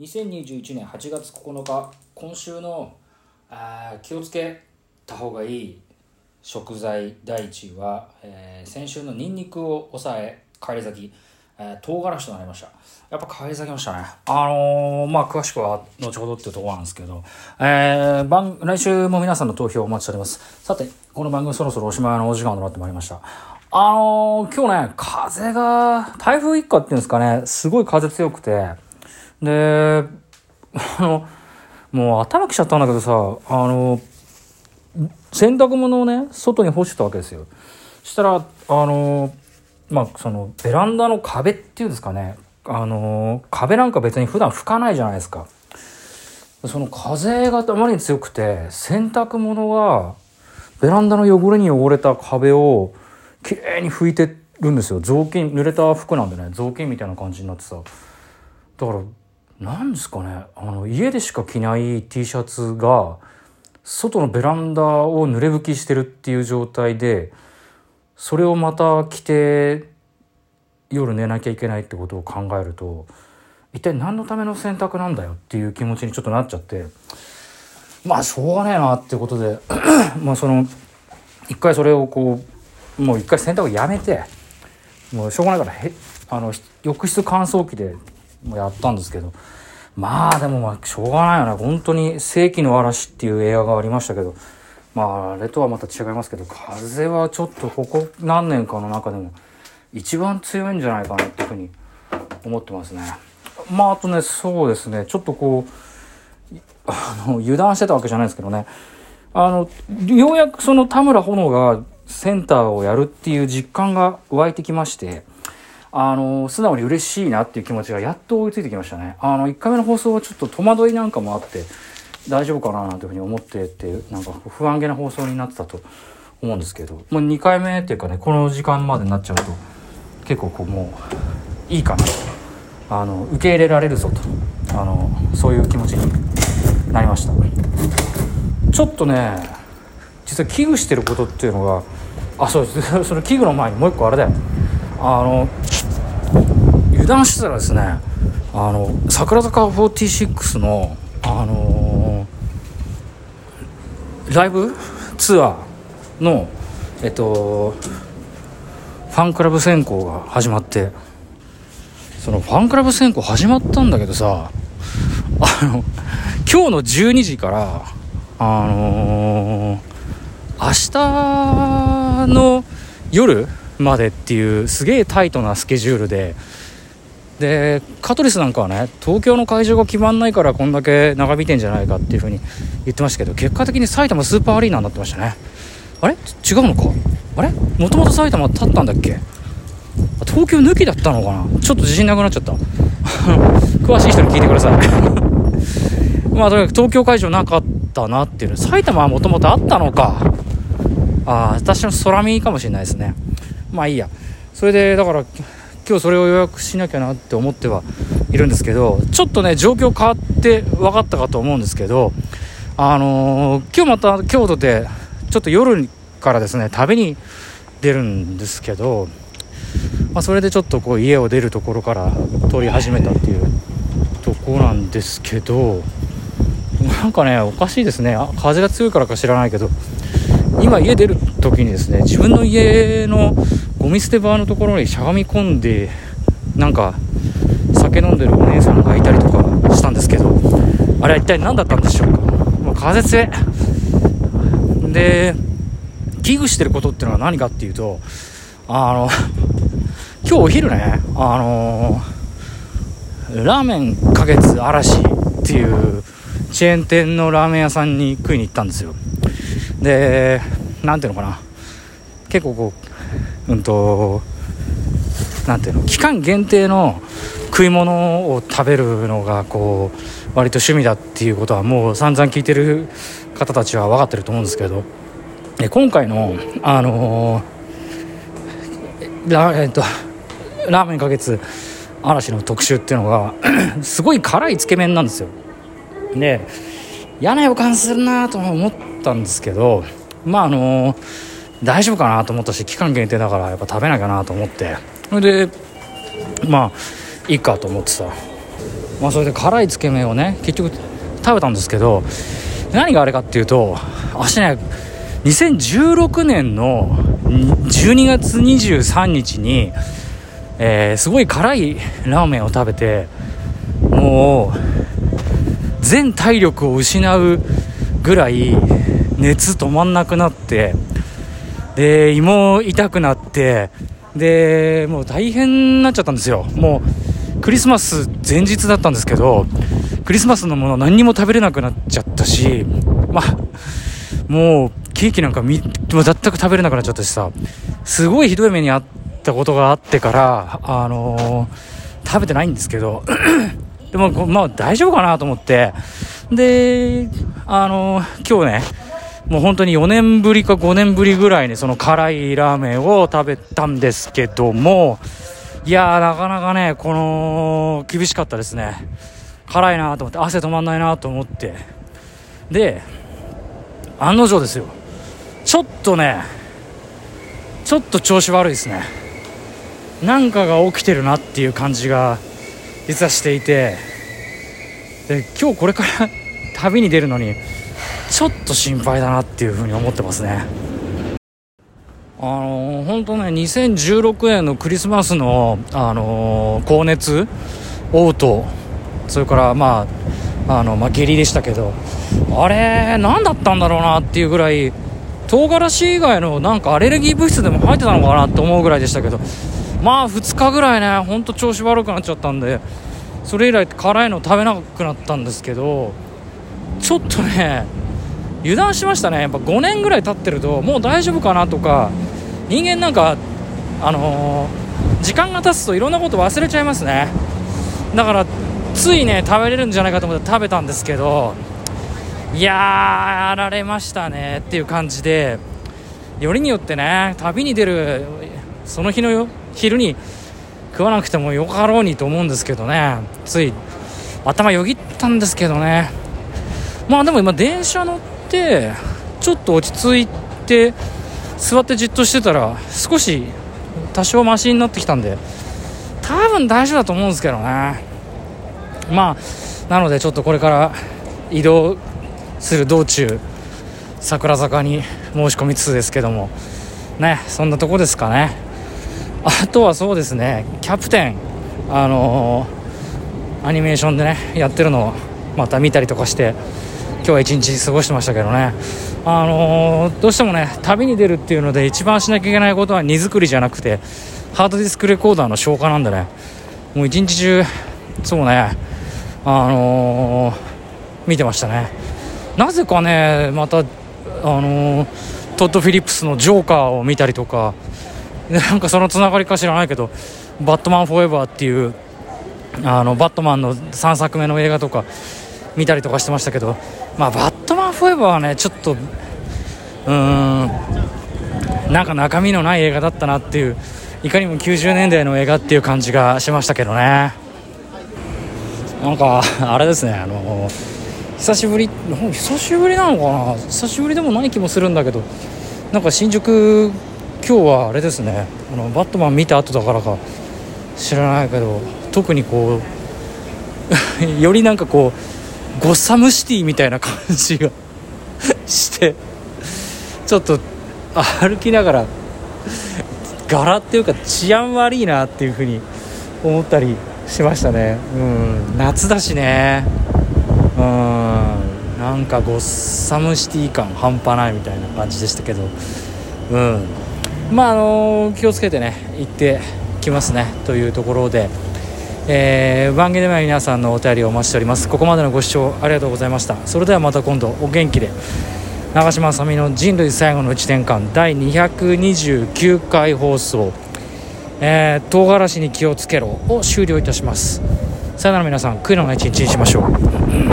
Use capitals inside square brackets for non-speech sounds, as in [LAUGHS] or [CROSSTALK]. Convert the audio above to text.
2021年8月9日今週のあ気をつけた方がいい食材第一位は、えー先週のニンニクを抑え返り咲き、えー唐辛子となりました。やっぱ返り咲きましたね。あのーまあ詳しくは後ほどっていうところなんですけど、えー番来週も皆さんの投票お待ちしております。さてこの番組そろそろおしまいのお時間となってまいりました。あのー今日ね風が台風一過っていうんですかねすごい風強くてで、あの、もう頭きちゃったんだけどさ、あの、洗濯物をね、外に干してたわけですよ。したら、あの、まあ、その、ベランダの壁っていうんですかね、あの、壁なんか別に普段吹かないじゃないですか。その風があまりに強くて、洗濯物が、ベランダの汚れに汚れた壁を、きれいに拭いてるんですよ。雑巾、濡れた服なんでね、雑巾みたいな感じになってさ。だから何ですかね。あの家でしか着ない T シャツが外のベランダを濡れ拭きしてるっていう状態でそれをまた着て夜寝なきゃいけないってことを考えると一体何のための洗濯なんだよっていう気持ちにちょっとなっちゃってまあしょうがねえなってことで [CLEARS THROAT] まあその一回それをこうもう一回洗濯をやめてもうしょうがないからへあの浴室乾燥機でもやったんですけどまあでもまあしょうがないよね。本当に「世紀の嵐」っていう映画がありましたけどまああれとはまた違いますけど風はちょっとここ何年かの中でも一番強いんじゃないかなっていうふうに思ってますね。まああとねそうですね。ちょっとこうあの油断してたわけじゃないですけどね。あのようやくその田村炎がセンターをやるっていう実感が湧いてきましてあの素直に嬉しいなっていう気持ちがやっと追いついてきましたね。あの1回目の放送はちょっと戸惑いなんかもあって大丈夫かななんていうふうに思っててなんか不安げな放送になってたと思うんですけどもう2回目っていうかねこの時間までになっちゃうと結構こうもういいかなと。あの受け入れられるぞと。あのそういう気持ちになりました。ちょっとね実は危惧してることっていうのがあそうです。[LAUGHS] その危惧の前にもう一個あれだよ。あの油断してたらですねあの桜坂46のあのライブ？ツアーのえっとファンクラブ選考が始まってそのファンクラブ選考始まったんだけどさあの今日の12時からあの明日の夜までっていうすげえタイトなスケジュールで。でカトリスなんかはね東京の会場が決まんないからこんだけ長引いてんじゃないかっていうふうに言ってましたけど結果的に埼玉スーパーアリーナになってましたね。あれ？違うのか？あれ？もともと埼玉立ったんだっけ？東京抜きだったのかな？ちょっと自信なくなっちゃった。[LAUGHS] 詳しい人に聞いてください。[LAUGHS] まあとにかく東京会場なかったなっていう埼玉はもともとあったのか。ああ私の空見かもしれないですね。まあいいや。それでだから今日それを予約しなきゃなって思ってはいるんですけどちょっとね状況変わって分かったかと思うんですけどあのー今日また京都でちょっと夜からですね旅に出るんですけど、まあ、それでちょっとこう家を出るところから撮り始めたっていうとこなんですけどなんかねおかしいですね。風が強いからか知らないけど。今家出る時にですね自分の家のゴミ捨て場のところにしゃがみ込んでなんか酒飲んでるお姉さんがいたりとかしたんですけどあれは一体何だったんでしょうか？もう風強いで危惧してることっていうのは何かっていうとあの今日お昼ねあのラーメン花月嵐っていうチェーン店のラーメン屋さんに食いに行ったんですよ。でなんていうのかな。結構こううんとなんていうの期間限定の食い物を食べるのがこう割と趣味だっていうことはもう散々聞いてる方たちは分かってると思うんですけど。え今回のあのーラえっとラーメンか月嵐の特集っていうのがすごい辛いつけ麺なんですよ。で嫌な予感するなと思ったんですけどまああの大丈夫かなと思ったし期間限定だからやっぱ食べなきゃなと思って。それでまあいいかと思ってさ。まあ、それで辛いつけ麺をね結局食べたんですけど何があれかっていうと私ね2016年の12月23日に、えー、すごい辛いラーメンを食べてもう全体力を失うぐらい熱止まんなくなってで胃も痛くなってでもう大変になっちゃったんですよ。もうクリスマス前日だったんですけどクリスマスのもの何にも食べれなくなっちゃったしまあもうケーキなんかみ全く食べれなくなっちゃったしさ。すごいひどい目に遭ったことがあってからあのー、食べてないんですけど [COUGHS] でもまあ大丈夫かなと思って。であの、今日ねもう本当に4年ぶりか5年ぶりぐらいにその辛いラーメンを食べたんですけどもいやーなかなかねこの厳しかったですね。辛いなと思って汗止まんないなと思って。で案の定ですよ。ちょっとねちょっと調子悪いですね。なんかが起きてるなっていう感じが実はしていてで今日これから [LAUGHS] 旅に出るのにちょっと心配だなっていうふうに思ってますね。あの、本当ね2016年のクリスマスの、あのー、高熱嘔吐それからまああの、まあ、下痢でしたけどあれ何だったんだろうなっていうぐらい唐辛子以外のなんかアレルギー物質でも入ってたのかなって思うぐらいでしたけどまあ2日ぐらいねほんと調子悪くなっちゃったんでそれ以来辛いの食べなくなったんですけどちょっとね油断しましたね。やっぱ5年ぐらい経ってるともう大丈夫かなとか人間なんかあのー、時間が経つといろんなこと忘れちゃいますね。だからついね食べれるんじゃないかと思って食べたんですけどいやーやられましたねっていう感じでよりによってね旅に出るその日の昼に食わなくてもよかろうにと思うんですけどね。つい頭よぎったんですけどね。まあでも今電車乗ってちょっと落ち着いて座ってじっとしてたら少し多少マシになってきたんで多分大丈夫だと思うんですけどね。まあなのでちょっとこれから移動する道中桜坂に申し込みつつですけども。ねそんなとこですかね。あとはそうですねキャプテンあのー、アニメーションでねやってるのをまた見たりとかして今日は一日過ごしてましたけどね、あのー、どうしてもね旅に出るっていうので一番しなきゃいけないことは荷造りじゃなくてハードディスクレコーダーの消化なんでね。もう一日中そうねあのー、見てましたね。なぜかねまたあのー、トッド・フィリップスの「ジョーカー」を見たりとか [LAUGHS] なんかそのつながりか知らないけど「バットマン・フォーエバー」っていうあのバットマンの3作目の映画とか見たりとかしてましたけどまあ、バットマンフォーエバーはねちょっとうーんなんか中身のない映画だったなっていういかにも90年代の映画っていう感じがしましたけどね。なんかあれですねあの久しぶり久しぶりなのかな？久しぶりでもない気もするんだけどなんか新宿今日はあれですね。あのバットマン見た後だからか知らないけど特にこう [LAUGHS] よりなんかこうゴッサムシティみたいな感じが [LAUGHS] してちょっと歩きながら柄っていうか治安悪いなっていうふうに思ったりしましたね。うん夏だしね。うんなんかゴッサムシティ感半端ないみたいな感じでしたけど。うん。まああのー、気をつけてね行ってきますねというところでえー、番組では皆さんのお便りをお待ちしております。ここまでのご視聴ありがとうございました。それではまた今度お元気で長嶋あさみの人類最後の1年間第229回放送、えー、唐辛子に気をつけろを終了いたします。さよなら皆さん悔いのない一日にしましょう。